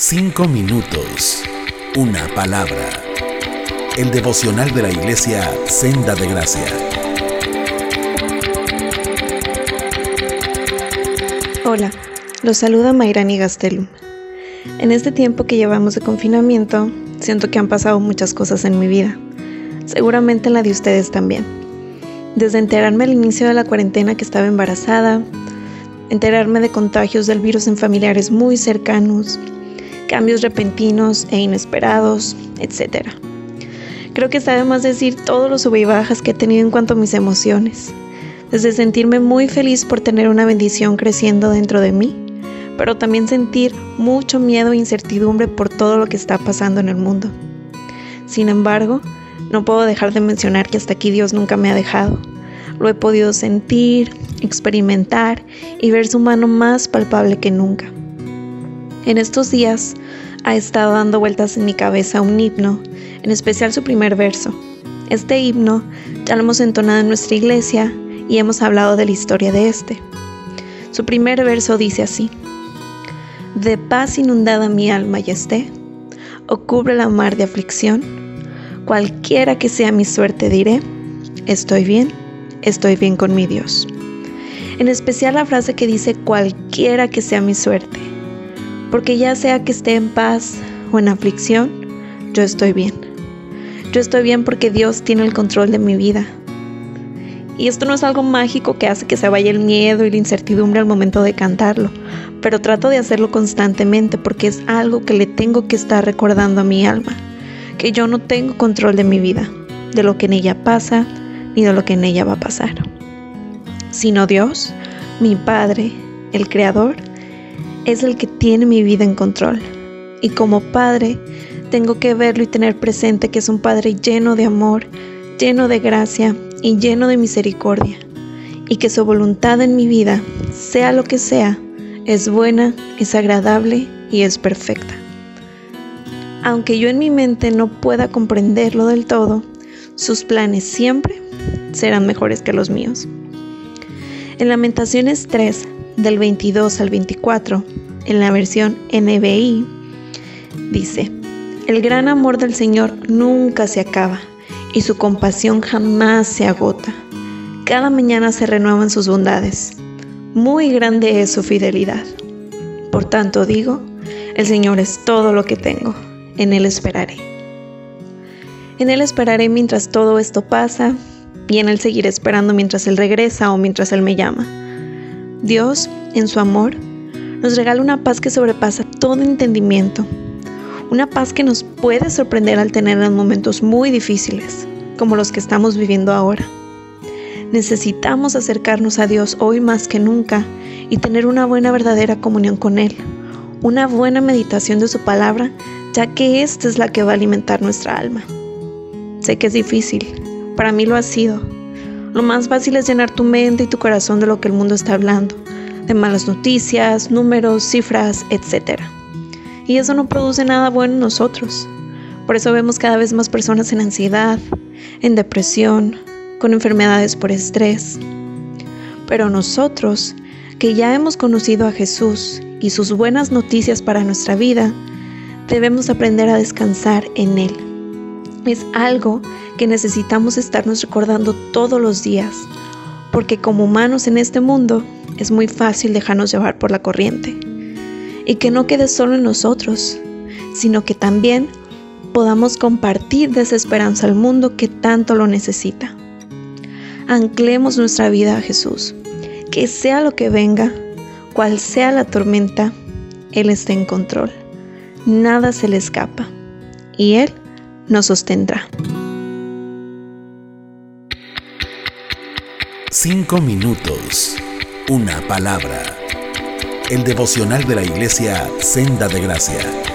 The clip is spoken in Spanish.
Cinco minutos. Una palabra. El devocional de la iglesia Senda de Gracia. Hola, los saluda Mayrani Gastelum. En este tiempo que llevamos de confinamiento, siento que han pasado muchas cosas en mi vida. Seguramente en la de ustedes también. Desde enterarme al inicio de la cuarentena que estaba embarazada, enterarme de contagios del virus en familiares muy cercanos, cambios repentinos e inesperados, etc. Creo que está de más decir todos los sub y bajas que he tenido en cuanto a mis emociones, desde sentirme muy feliz por tener una bendición creciendo dentro de mí, pero también sentir mucho miedo e incertidumbre por todo lo que está pasando en el mundo. Sin embargo, no puedo dejar de mencionar que hasta aquí Dios nunca me ha dejado. Lo he podido sentir, experimentar y ver su mano más palpable que nunca. En estos días ha estado dando vueltas en mi cabeza un himno, en especial su primer verso. Este himno ya lo hemos entonado en nuestra iglesia y hemos hablado de la historia de este. Su primer verso dice así, De paz inundada mi alma ya esté, o cubre la mar de aflicción, cualquiera que sea mi suerte diré, estoy bien, estoy bien con mi Dios. En especial la frase que dice cualquiera que sea mi suerte porque ya sea que esté en paz o en aflicción, yo estoy bien. Yo estoy bien porque Dios tiene el control de mi vida. Y esto no es algo mágico que hace que se vaya el miedo y la incertidumbre al momento de cantarlo, pero trato de hacerlo constantemente porque es algo que le tengo que estar recordando a mi alma, que yo no tengo control de mi vida, de lo que en ella pasa, ni de lo que en ella va a pasar. Sino Dios, mi Padre, el Creador, es el que tiene mi vida en control. Y como padre, tengo que verlo y tener presente que es un padre lleno de amor, lleno de gracia y lleno de misericordia. Y que su voluntad en mi vida, sea lo que sea, es buena, es agradable y es perfecta. Aunque yo en mi mente no pueda comprenderlo del todo, sus planes siempre serán mejores que los míos. En Lamentaciones 3, del 22 al 24, en la versión NBI, dice, el gran amor del Señor nunca se acaba y su compasión jamás se agota. Cada mañana se renuevan sus bondades. Muy grande es su fidelidad. Por tanto digo, el Señor es todo lo que tengo. En Él esperaré. En Él esperaré mientras todo esto pasa y en Él seguiré esperando mientras Él regresa o mientras Él me llama. Dios, en su amor, nos regala una paz que sobrepasa todo entendimiento. Una paz que nos puede sorprender al tener en momentos muy difíciles, como los que estamos viviendo ahora. Necesitamos acercarnos a Dios hoy más que nunca y tener una buena verdadera comunión con Él, una buena meditación de su palabra, ya que esta es la que va a alimentar nuestra alma. Sé que es difícil, para mí lo ha sido, lo más fácil es llenar tu mente y tu corazón de lo que el mundo está hablando, de malas noticias, números, cifras, etc. Y eso no produce nada bueno en nosotros. Por eso vemos cada vez más personas en ansiedad, en depresión, con enfermedades por estrés. Pero nosotros, que ya hemos conocido a Jesús y sus buenas noticias para nuestra vida, debemos aprender a descansar en Él. Es algo que necesitamos estarnos recordando todos los días, porque como humanos en este mundo es muy fácil dejarnos llevar por la corriente. Y que no quede solo en nosotros, sino que también podamos compartir de esa esperanza al mundo que tanto lo necesita. Anclemos nuestra vida a Jesús, que sea lo que venga, cual sea la tormenta, Él está en control. Nada se le escapa y Él nos sostendrá. Cinco minutos. Una palabra. El devocional de la iglesia Senda de Gracia.